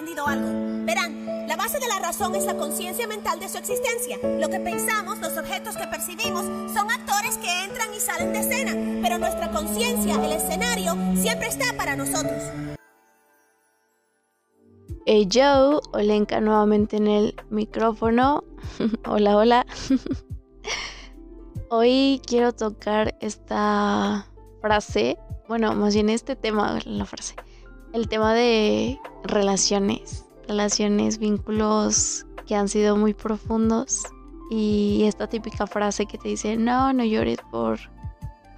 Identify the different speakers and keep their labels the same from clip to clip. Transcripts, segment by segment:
Speaker 1: aprendido algo. Verán, la base de la razón es la conciencia mental de su existencia. Lo que pensamos, los objetos que percibimos, son actores que entran y salen de escena, pero nuestra conciencia, el escenario, siempre está para nosotros.
Speaker 2: Hey Joe, Olenka nuevamente en el micrófono. hola, hola. Hoy quiero tocar esta frase, bueno, más bien este tema, la frase, el tema de relaciones, relaciones, vínculos que han sido muy profundos y esta típica frase que te dice, no, no llores por,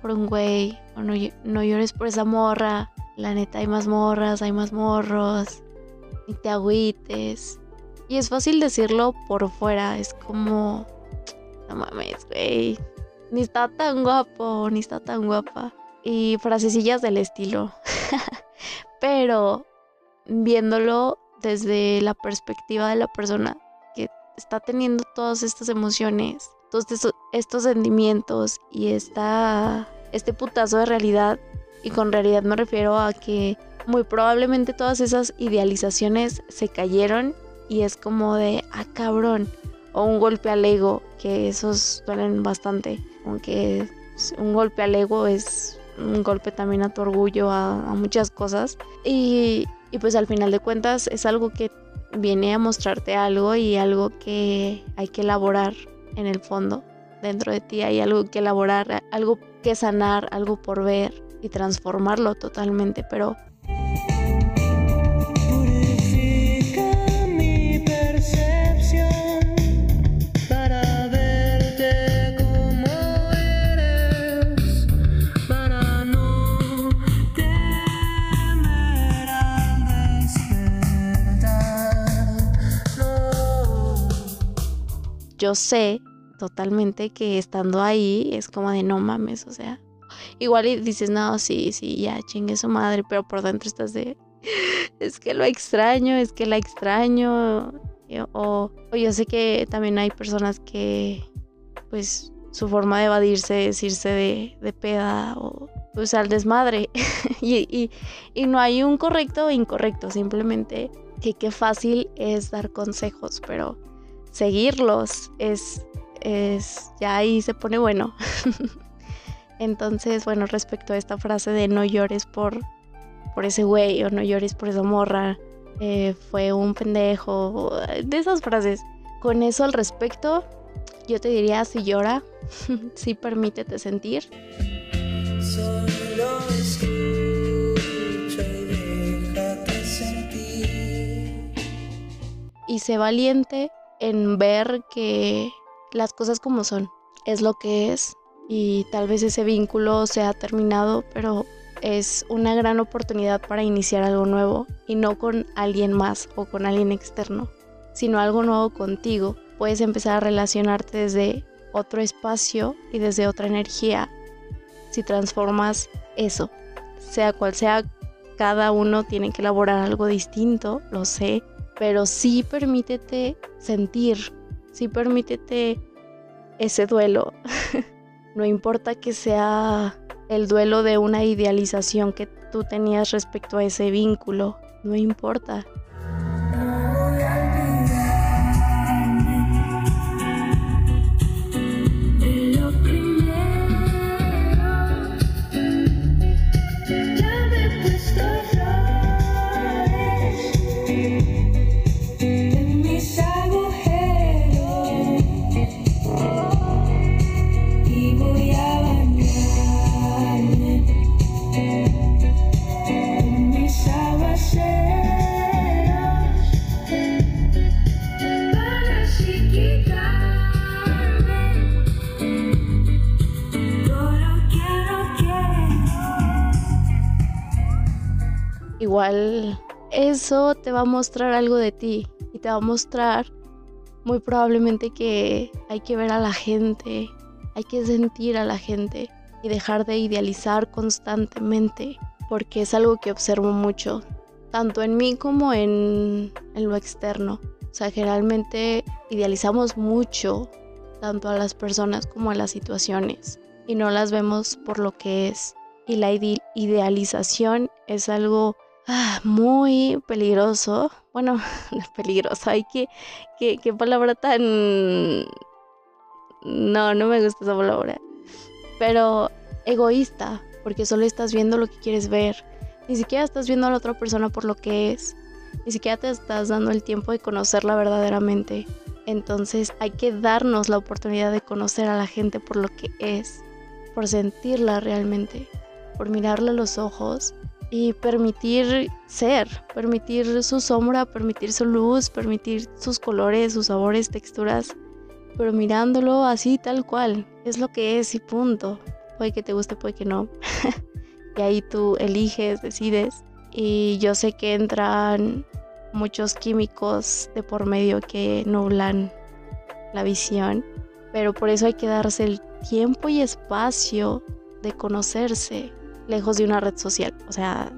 Speaker 2: por un güey, o no, no llores por esa morra, la neta hay más morras, hay más morros ni te agüites. Y es fácil decirlo por fuera, es como, no mames, güey, ni está tan guapo, ni está tan guapa. Y frasecillas del estilo. Pero viéndolo desde la perspectiva de la persona que está teniendo todas estas emociones, todos estos, sentimientos y esta, este putazo de realidad, y con realidad me refiero a que muy probablemente todas esas idealizaciones se cayeron y es como de, ah, cabrón, o un golpe al ego, que esos duelen bastante, aunque un golpe al ego es un golpe también a tu orgullo, a, muchas cosas. Y, y pues al final de cuentas es algo que viene a mostrarte algo y algo que hay que elaborar en el fondo. Dentro de ti hay algo que elaborar, algo que sanar, algo por ver y transformarlo totalmente, pero yo sé totalmente que estando ahí es como de no mames, o sea, igual y dices, no, sí, sí, ya chingue su madre, pero por dentro estás de, es que lo extraño, es que la extraño, o, o yo sé que también hay personas que, pues, su forma de evadirse es irse de, de peda o pues al desmadre. y, y, y, no hay un correcto o incorrecto, simplemente que qué fácil es dar consejos, pero seguirlos es, es, ya ahí se pone bueno. Entonces, bueno, respecto a esta frase de no llores por, por ese güey o no llores por esa morra, eh, fue un pendejo, de esas frases. Con eso al respecto, yo te diría, si llora, si permítete sentir. Solo sentir. Y sé valiente en ver que las cosas como son, es lo que es y tal vez ese vínculo se ha terminado, pero es una gran oportunidad para iniciar algo nuevo y no con alguien más o con alguien externo, sino algo nuevo contigo. Puedes empezar a relacionarte desde otro espacio y desde otra energía si transformas eso. Sea cual sea, cada uno tiene que elaborar algo distinto, lo sé, pero sí permítete sentir, sí permítete ese duelo. no importa que sea el duelo de una idealización que tú tenías respecto a ese vínculo, no importa. Igual eso te va a mostrar algo de ti y te va a mostrar muy probablemente que hay que ver a la gente, hay que sentir a la gente y dejar de idealizar constantemente, porque es algo que observo mucho, tanto en mí como en, en lo externo. O sea, generalmente idealizamos mucho, tanto a las personas como a las situaciones, y no las vemos por lo que es. Y la idealización es algo Ah, muy peligroso bueno, peligroso, hay que, qué palabra tan... No, no me gusta esa palabra. Pero egoísta, porque solo estás viendo lo que quieres ver. Ni siquiera estás viendo a la otra persona por lo que es. Ni siquiera te estás dando el tiempo de conocerla verdaderamente. Entonces hay que darnos la oportunidad de conocer a la gente por lo que es, por sentirla realmente, por mirarle a los ojos y permitir ser, permitir su sombra, permitir su luz, permitir sus colores, sus sabores, texturas, pero mirándolo así tal cual, es lo que es y punto. Puede que te guste, puede que no. y ahí tú eliges, decides. Y yo sé que entran muchos químicos de por medio que nublan la visión, pero por eso hay que darse el tiempo y espacio de conocerse, lejos de una red social, o sea,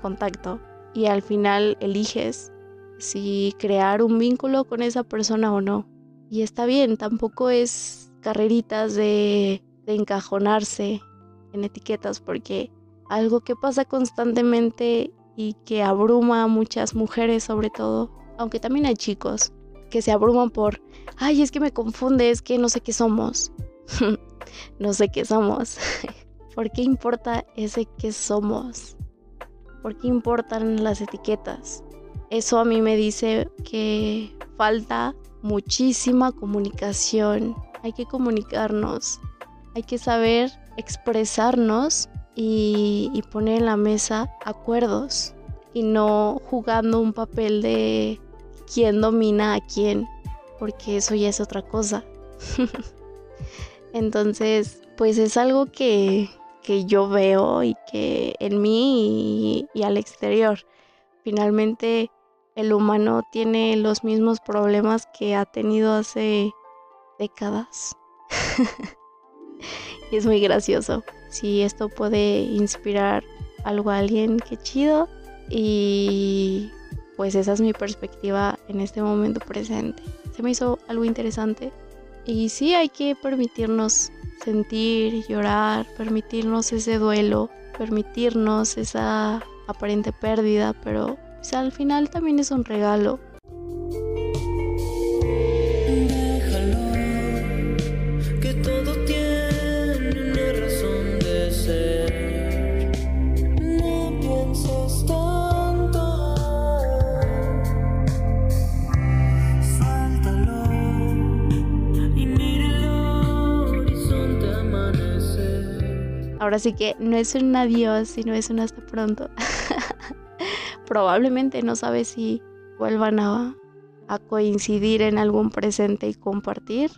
Speaker 2: contacto. Y al final eliges si crear un vínculo con esa persona o no. Y está bien, tampoco es carreritas de, encajonarse en etiquetas, porque algo que pasa constantemente y que abruma a muchas mujeres sobre todo, aunque también hay chicos que se abruman por, ay, es que me confunde, es que no sé qué somos. no sé qué somos. ¿Por qué importa ese que somos? ¿Por qué importan las etiquetas? Eso a mí me dice que falta muchísima comunicación. Hay que comunicarnos. Hay que saber expresarnos y, y poner en la mesa acuerdos y no jugando un papel de quién domina a quién, porque eso ya es otra cosa. Entonces, pues es algo que, que yo veo y que en mí y, al exterior. Finalmente el humano tiene los mismos problemas que ha tenido hace décadas. y es muy gracioso. Si esto puede inspirar algo a alguien, qué chido. Y pues esa es mi perspectiva en este momento presente. Se me hizo algo interesante. Y sí hay que permitirnos sentir, llorar, permitirnos ese duelo, permitirnos esa aparente pérdida, pero al final también es un regalo Ahora sí que no es un adiós, sino es un hasta pronto. Probablemente no sabes si vuelvan a, a coincidir en algún presente y compartir.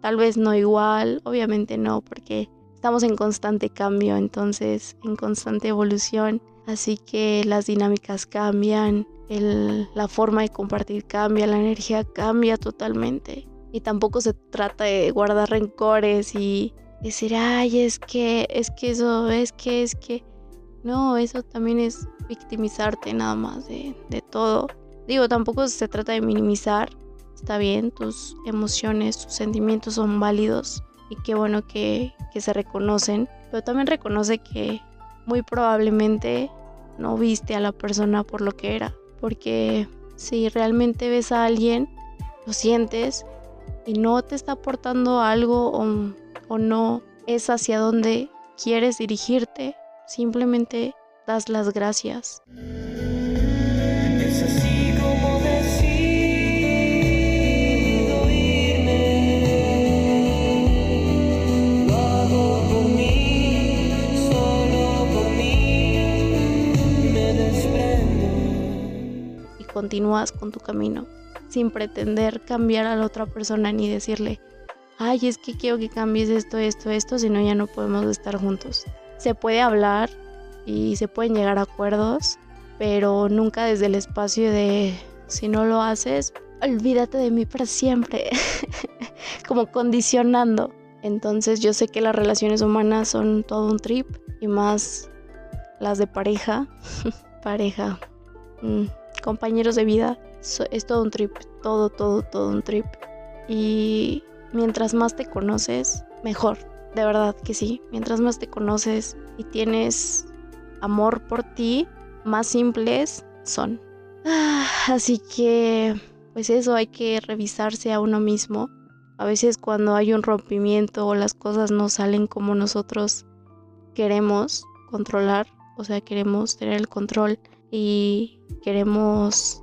Speaker 2: Tal vez no igual, obviamente no, porque estamos en constante cambio, entonces en constante evolución. Así que las dinámicas cambian, el, la forma de compartir cambia, la energía cambia totalmente. Y tampoco se trata de guardar rencores y decir, ay, es que, es que eso, es que, es que. No, eso también es victimizarte nada más de, de todo. Digo, tampoco se trata de minimizar. Está bien, tus emociones, tus sentimientos son válidos y qué bueno que, que se reconocen. Pero también reconoce que muy probablemente no viste a la persona por lo que era. Porque si realmente ves a alguien, lo sientes y no te está aportando algo o o no es hacia donde quieres dirigirte, simplemente das las gracias. Y continúas con tu camino, sin pretender cambiar a la otra persona ni decirle, ay, es que quiero que cambies esto, esto, esto, si no ya no podemos estar juntos. Se puede hablar y se pueden llegar a acuerdos, pero nunca desde el espacio de si no lo haces, olvídate de mí para siempre, como condicionando. Entonces yo sé que las relaciones humanas son todo un trip y más las de pareja, pareja, mm, compañeros de vida, es todo un trip, todo, todo, todo un trip. Y mientras más te conoces, mejor. De verdad que sí. Mientras más te conoces y tienes amor por ti, más simples son. Ah, así que, pues eso, hay que revisarse a uno mismo. A veces cuando hay un rompimiento o las cosas no salen como nosotros queremos controlar, o sea, queremos tener el control y queremos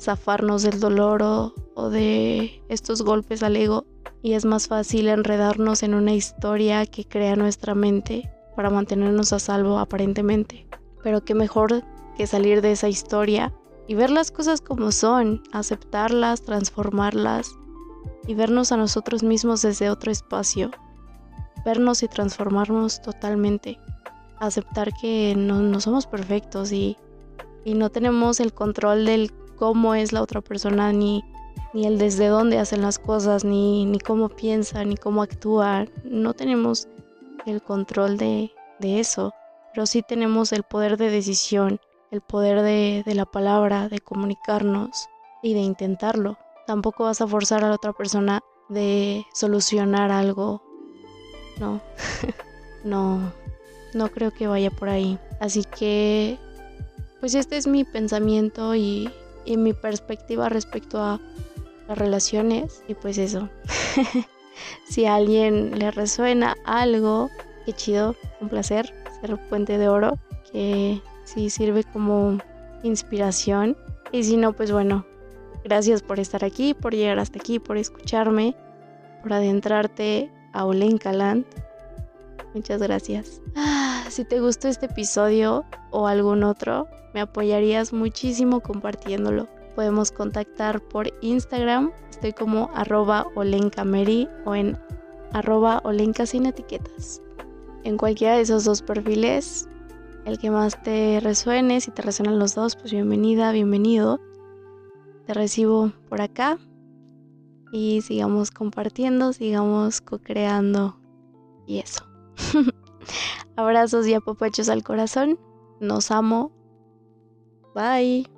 Speaker 2: zafarnos del dolor o, o de estos golpes al ego y es más fácil enredarnos en una historia que crea nuestra mente para mantenernos a salvo aparentemente. Pero qué mejor que salir de esa historia y ver las cosas como son, aceptarlas, transformarlas y vernos a nosotros mismos desde otro espacio, vernos y transformarnos totalmente, aceptar que no, somos perfectos y, y no tenemos el control del cómo es la otra persona ni ni el desde dónde hacen las cosas, ni, ni cómo piensan, ni cómo actúan. No tenemos el control de, de eso, pero sí tenemos el poder de decisión, el poder de, de la palabra, de comunicarnos y de intentarlo. Tampoco vas a forzar a la otra persona de solucionar algo. No, no, no creo que vaya por ahí. Así que, pues este es mi pensamiento y, y mi perspectiva respecto a las relaciones y pues eso. si a alguien le resuena algo, qué chido, un placer ser puente de oro, que sí sirve como inspiración. Y si no, pues bueno, gracias por estar aquí, por llegar hasta aquí, por escucharme, por adentrarte a Olenkaland. Muchas gracias. Ah, si te gustó este episodio o algún otro, me apoyarías muchísimo compartiéndolo podemos contactar por Instagram. Estoy como arroba olencameri o en arroba olenca sin etiquetas. En cualquiera de esos dos perfiles, el que más te resuene, si te resuenan los dos, pues bienvenida, bienvenido. Te recibo por acá y sigamos compartiendo, sigamos co-creando y eso. Abrazos y apapachos al corazón. Nos amo. Bye.